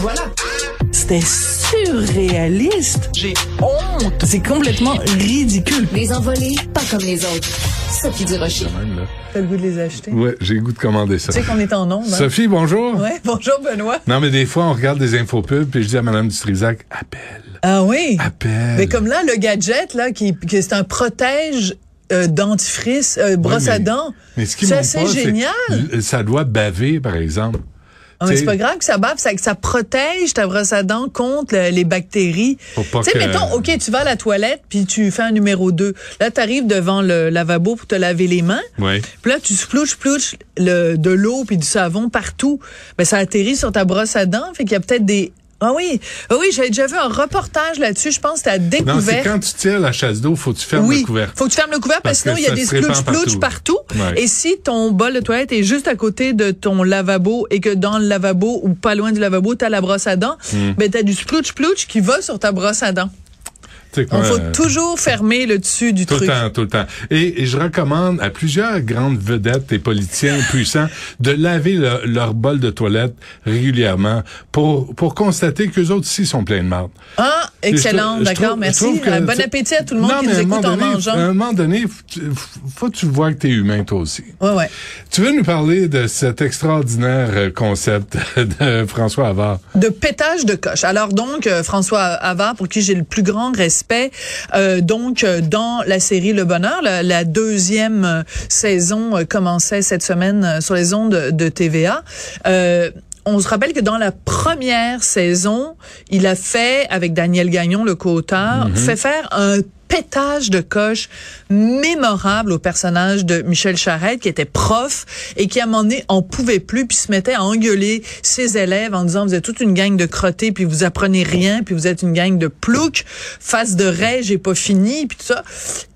Voilà. C'était surréaliste. J'ai honte. C'est complètement ridicule. Les envolés, pas comme les autres. Sophie Durocher. T'as le goût de les acheter? Ouais, j'ai le goût de commander ça. Tu sais qu'on est en ondes. hein? Sophie, bonjour. Ouais, bonjour Benoît. Non, mais des fois, on regarde des infopubs, puis je dis à Mme Dutrisac, appelle, Ah oui? appelle. Mais comme là, le gadget, là, qui, qui c'est un protège euh, dentifrice, euh, brosse à dents. Mais ce qui C'est génial. Ça doit baver, par exemple. Ah, mais c'est pas grave que ça bave, ça, que ça protège ta brosse à dents contre le- les bactéries. Tu sais, que- mettons, OK, tu vas à la toilette, puis tu fais un numéro 2. Là, tu arrives devant le lavabo pour te laver les mains. Ouais. Puis là, tu splouches, plouches le, de l'eau puis du savon partout. Ben, ça atterrit sur ta brosse à dents. Fait qu'il y a peut-être des... Ah oui, ah oui, j'avais déjà vu un reportage là-dessus. Je pense que à Non, c'est découvert. quand tu tires la chasse d'eau, faut que tu fermes oui, le couvercle. faut que tu fermes le couvercle parce, Parce que sinon il y a des plouches partout. partout. Ouais. Et si ton bol de toilette est juste à côté de ton lavabo et que dans le lavabo ou pas loin du lavabo, tu as la brosse à dents, Hmm. ben tu as du splouch plouch qui va sur ta brosse à dents. Tu Donc faut euh, toujours fermer le dessus du Tout truc. le temps, tout le temps. Et, et je recommande à plusieurs grandes vedettes et politiciens puissants de laver le- leur bol de toilette régulièrement pour, pour constater qu'eux autres aussi sont pleins de marde. Ah, excellent, d'accord, merci. que, Euh, bon tu- appétit à tout le monde Non, qui nous écoute en mangeant. À un moment donné, faut, tu- que tu vois que t'es humain toi aussi. Ouais, ouais. Tu veux nous parler de cet extraordinaire euh, concept de François Havard? de pétage de coche. Alors donc François Havard pour qui j'ai le plus grand respect euh, donc euh, dans la série Le Bonheur la, la deuxième euh, saison commençait cette semaine sur les ondes de, TVA. Euh, on se rappelle que dans la première saison, il a fait, avec Daniel Gagnon, le co-auteur, fait faire un pétage de coche mémorable au personnage de Michel Charette qui était prof et qui à un moment donné en pouvait plus puis se mettait à engueuler ses élèves en disant vous êtes toute une gang de crottés puis vous apprenez rien puis vous êtes une gang de ploucs. Face de raie j'ai pas fini puis tout ça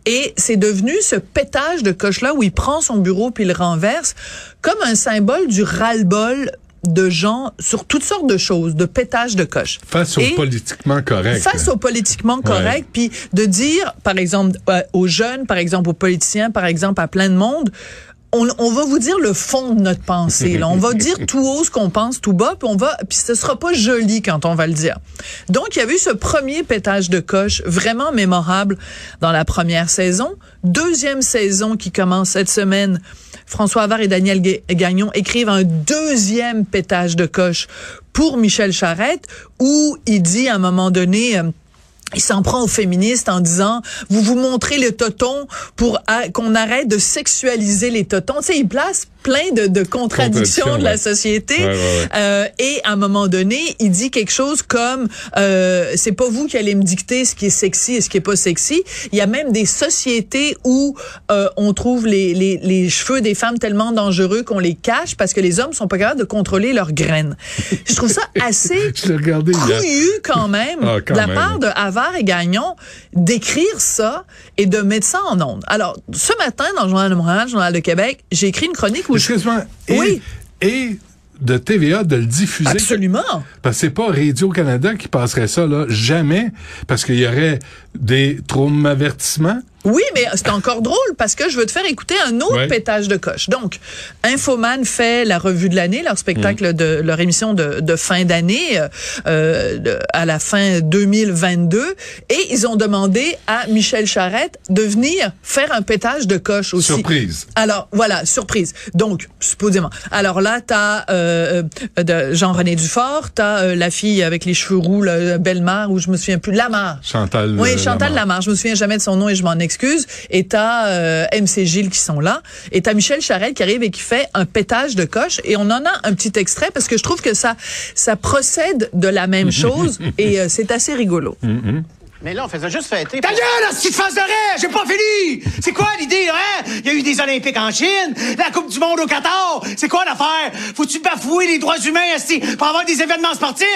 et c'est devenu ce pétage de coche là où il prend son bureau puis il le renverse comme un symbole du ras-le-bol de gens sur toutes sortes de choses, de pétage de coche. Face au politiquement correct. Face au politiquement correct, puis de dire, par exemple, euh, aux jeunes, par exemple, aux politiciens, par exemple, à plein de monde, on, on va vous dire le fond de notre pensée. Là. On va dire tout haut ce qu'on pense tout bas, puis on va, puis ce sera pas joli quand on va le dire. Donc, il y a eu ce premier pétage de coche vraiment mémorable dans la première saison. Deuxième saison qui commence cette semaine. François Havard et Daniel Ga- Gagnon écrivent un deuxième pétage de coche pour Michel Charette, où il dit à un moment donné. Il s'en prend aux féministes en disant vous vous montrez le toton pour qu'on arrête de sexualiser les totons. Tu sais, il place plein de, de contradictions de la société. Ouais, ouais, ouais. Euh, et à un moment donné, il dit quelque chose comme euh, c'est pas vous qui allez me dicter ce qui est sexy et ce qui est pas sexy. Il y a même des sociétés où euh, on trouve les, les, les cheveux des femmes tellement dangereux qu'on les cache parce que les hommes sont pas capables de contrôler leurs graines. Je trouve ça assez Je quand même Ah, quand de la même. part de Havard et Gagnon d'écrire ça et de mettre ça en ondes. Alors, ce matin, dans le Journal de Montréal, le Journal de Québec, j'ai écrit une chronique où je... Et, Oui. et de TVA de le diffuser. Absolument. Parce que c'est pas Radio-Canada qui passerait ça, là. Jamais. Parce qu'il y aurait des traumavertissements. Oui, mais c'est encore drôle parce que je veux te faire écouter un autre Ouais. pétage de coche. Donc, Infoman fait la revue de l'année, leur spectacle de leur émission de, de fin d'année euh, euh, de- à la fin 2022, et ils ont demandé à Michel Charette de venir faire un pétage de coche aussi. Surprise. Alors voilà, surprise. Donc supposément. Alors là, t'as euh, Jean-René Dufort, t'as euh, la fille avec les cheveux roux, Bellemare, ou je me souviens plus, Lamar. Chantal. Oui, Chantal Lamarre. Lamarche. Je me souviens jamais de son nom et je m'en excuse. Et t'as euh, MC Gilles qui sont là. Et t'as Michel Charette qui arrive et qui fait un pétage de coche. Et on en a un petit extrait parce que je trouve que ça, ça procède de la même chose et euh, c'est assez rigolo. Mais là, on faisait juste fêter. Ta gueule, si face de j'ai pas fini! C'est quoi l'idée, là, hein? Il y a eu des Olympiques en Chine, la Coupe du Monde au Qatar. C'est quoi l'affaire? Faut-tu bafouer les droits humains, esti, pour avoir des événements sportifs?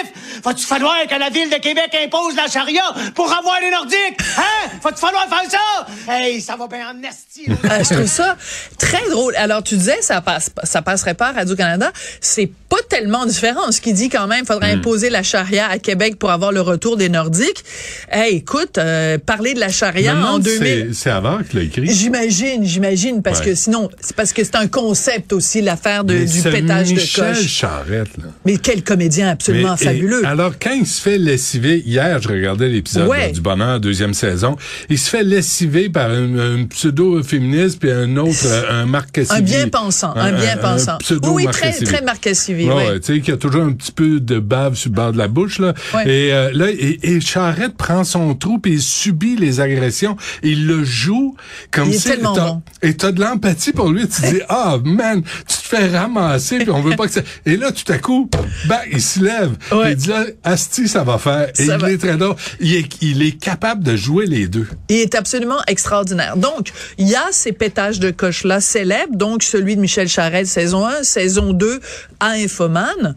Va-tu falloir que la ville de Québec impose la charia pour avoir les Nordiques? Hein? Va-tu falloir faire ça? Hey, ça va bien en esti, là. Euh, je trouve ça très drôle. Alors, tu disais, ça passe, ça passerait pas à Radio-Canada. C'est pas tellement différent. Ce qui dit quand même, faudrait imposer la charia à Québec pour avoir le retour des Nordiques. Hey, écoute, euh, parler de la charia en demande si 2000. c'est- avant qu'il l'a écrit. J'imagine, j'imagine, parce Ouais. que sinon, c'est parce que c'est un concept aussi, l'affaire du pétage Michel de coche. Charette, là. Mais quel comédien absolument Mais- et fabuleux. alors, quand il se fait lessiver, hier, je regardais l'épisode Ouais. du Bonheur, deuxième saison, il se fait lessiver par un, un pseudo-féministe puis un autre, un Marc Cassivi. un bien pensant, un, bien pensant. pseudo oui, très, très Marc Cassivi, Ouais, ouais. ouais, tu sais, qui a toujours un petit peu de bave sur le bord de la bouche, là. Et euh, là, et, et Charette prend son trou puis il subit les agressions. Il le joue comme si... bon. Et t'as de l'empathie pour lui. Tu dis, ah, man, tu te fais ramasser puis on veut pas que ça... Et là, tout à coup, ben, il se lève. Ouais. Il dit là, Asti, ça va faire. Et Ça il va. est très drôle. Il est, il est capable de jouer les deux. Il est absolument extraordinaire. Donc, il y a ces pétages de coche-là célèbres, donc celui de Michel Charette, saison 1, saison 2, à Infoman.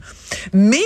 Mais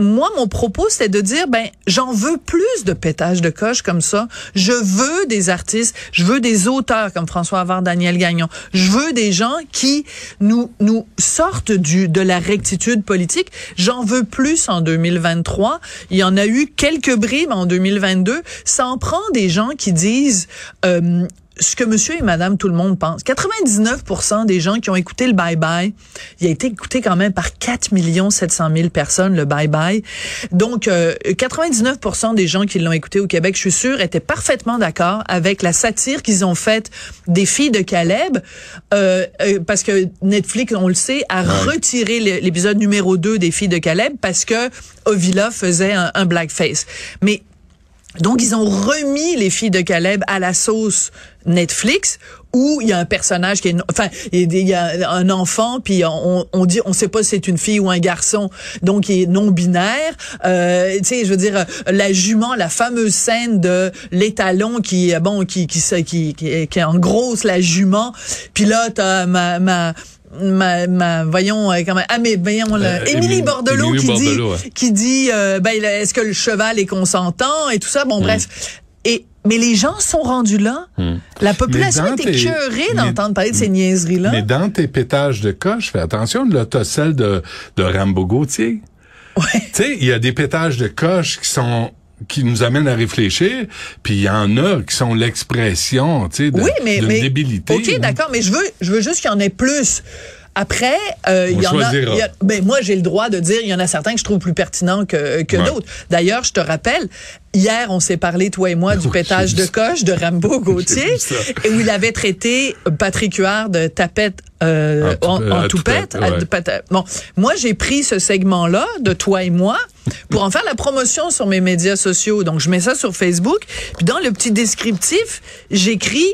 moi, mon propos, c'était de dire, ben, j'en veux plus de pétages de coche comme ça. Je veux des artistes, je veux des auteurs comme François Havard, Daniel Gagnon. Je veux des gens qui nous, nous sortent du, de la rectitude politique. J'en veux plus en 2023. Il y en a eu quelques bribes en 2022. Ça en prend des gens qui disent, euh, ce que monsieur et madame tout le monde pense. 99% des gens qui ont écouté le bye-bye, il a été écouté quand même par 4 700 000 personnes, le bye-bye. Donc, euh, 99% des gens qui l'ont écouté au Québec, je suis sûre, étaient parfaitement d'accord avec la satire qu'ils ont faite des filles de Caleb, euh, euh, parce que Netflix, on le sait, a retiré l'é- l'épisode numéro 2 des filles de Caleb parce que Ovila faisait un, un blackface. Mais donc, ils ont remis les filles de Caleb à la sauce Netflix où il y a un personnage qui est, enfin, il y a un enfant, puis on, on dit, on sait pas si c'est une fille ou un garçon, donc il est non binaire. Euh, tu sais, je veux dire, la jument, la fameuse scène de l'étalon qui, euh, bon, qui, qui, qui, qui, qui en grosse la jument. Puis là, t'as ma, ma Ma, ma, voyons, euh, comment, ah, mais voyons, là, Euh, Émilie Émilie- Bordelot qui Bordelot, dit, ouais. qui dit, euh, ben, est-ce que le cheval est consentant et tout ça, bon, bref. Et, mais les gens sont rendus là. La population est écœurée d'entendre parler de ces niaiseries-là. Mais dans tes pétages de coche, fais attention, là, t'as celle de, de Rambo Gauthier. Ouais. Tu sais, il y a des pétages de coche qui sont qui nous amènent à réfléchir, puis il y en a qui sont l'expression, tu sais, de, Oui, mais, mais débilité. ok, d'accord, mais je veux, je veux juste qu'il y en ait plus. Après, euh, il y en a. y a- ben moi, j'ai le droit de dire, il y en a certains que je trouve plus pertinents que, que Ouais. d'autres. D'ailleurs, je te rappelle, hier, on s'est parlé toi et moi du Oui, pétage de coche de Rambo Gauthier, et où il avait traité Patrick Huard de tapette euh, En en, tout- en à toupette. ouais. Bon, moi, j'ai pris ce segment-là de toi et moi pour en faire la promotion sur mes médias sociaux. Donc, je mets ça sur Facebook. Puis dans le petit descriptif, j'écris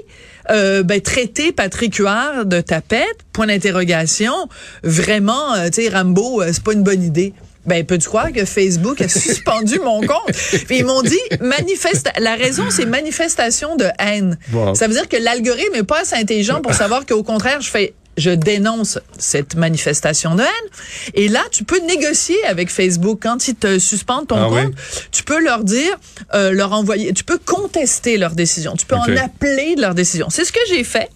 euh, ben, traiter Patrick Huard de tapette, point d'interrogation. Vraiment, euh, tu sais, Rambo, euh, c'est pas une bonne idée. Ben, peux-tu croire que Facebook a suspendu mon compte? Puis ils m'ont dit, manifeste, la raison, c'est manifestation de haine. Wow. Ça veut dire que l'algorithme est pas assez intelligent pour savoir qu'au contraire, je fais, je dénonce cette manifestation de haine. Et là, tu peux négocier avec Facebook quand ils te suspendent ton Ah oui? compte. Tu peux leur dire, euh, leur envoyer, tu peux contester leur décision. Tu peux en appeler de leur décision. C'est ce que j'ai fait.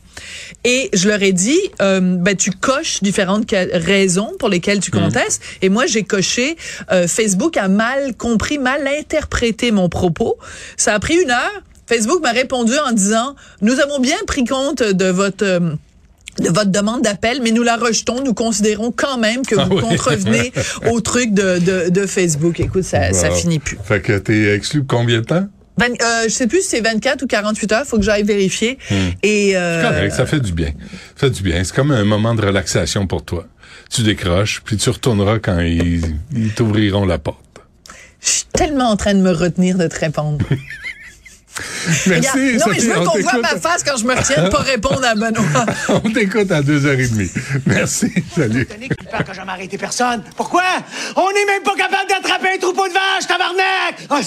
Et je leur ai dit, euh, ben tu coches différentes raisons pour lesquelles tu contestes. Et moi, j'ai coché. euh, Facebook a mal compris, mal interprété mon propos. Ça a pris une heure. Facebook m'a répondu en disant, nous avons bien pris compte de votre euh, votre demande d'appel, mais nous la rejetons. Nous considérons quand même que Ah vous oui. contrevenez au truc de, de, de Facebook. Écoute, ça, ça finit plus. Fait que t'es exclu combien de temps? Ben, euh, je sais plus si c'est 24 ou 48 heures. Faut que j'aille vérifier. Et euh, Correct, ça fait du bien. Ça fait du bien. C'est comme un moment de relaxation pour toi. Tu décroches, puis tu retourneras quand ils, ils t'ouvriront la porte. je suis tellement en train de me retenir de te répondre. Merci, Regarde, non, mais je veux on qu'on voit ma face quand je me retiens de pas répondre à Benoît. On t'écoute à deux heures et demie. Merci, salut. Peur que jamais arrêté personne. Pourquoi? On n'est même pas capable d'attraper un troupeau de vaches, tabarnak! Ah,